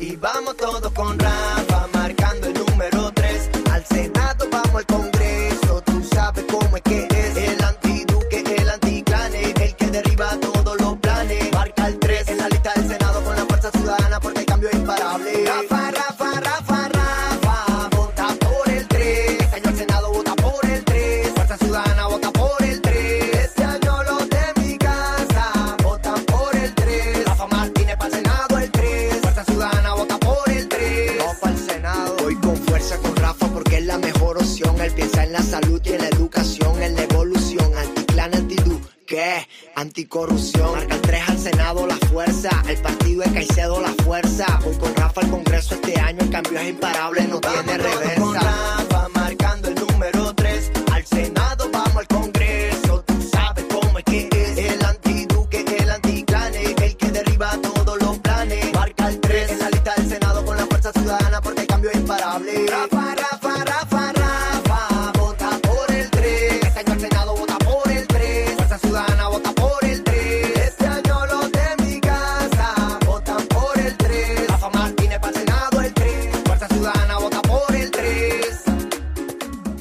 Y vamos todos con Rafa, marcando el número 3. Al Senado vamos al Congreso, tú sabes cómo es que es. El antiduque, el anticlane, el que derriba todos los planes. Marca el 3 en la lista del Senado con la fuerza ciudadana porque el cambio es imparable. Opción. Él piensa en la salud y en la educación, en la evolución. Anticlan, antidú, ¿qué? Anticorrupción. Marca el 3 al Senado la fuerza. El partido de Caicedo la fuerza. Voy con Rafa al Congreso este año. El cambio es imparable, no tiene reversa. Con Rafa marcando el número 3. Al Senado vamos al Congreso. Tú sabes cómo es que es. El antiduque, el anticlane. El que derriba todos los planes. Marca el 3 en la lista del Senado con la fuerza ciudadana porque el cambio es imparable. Rafa.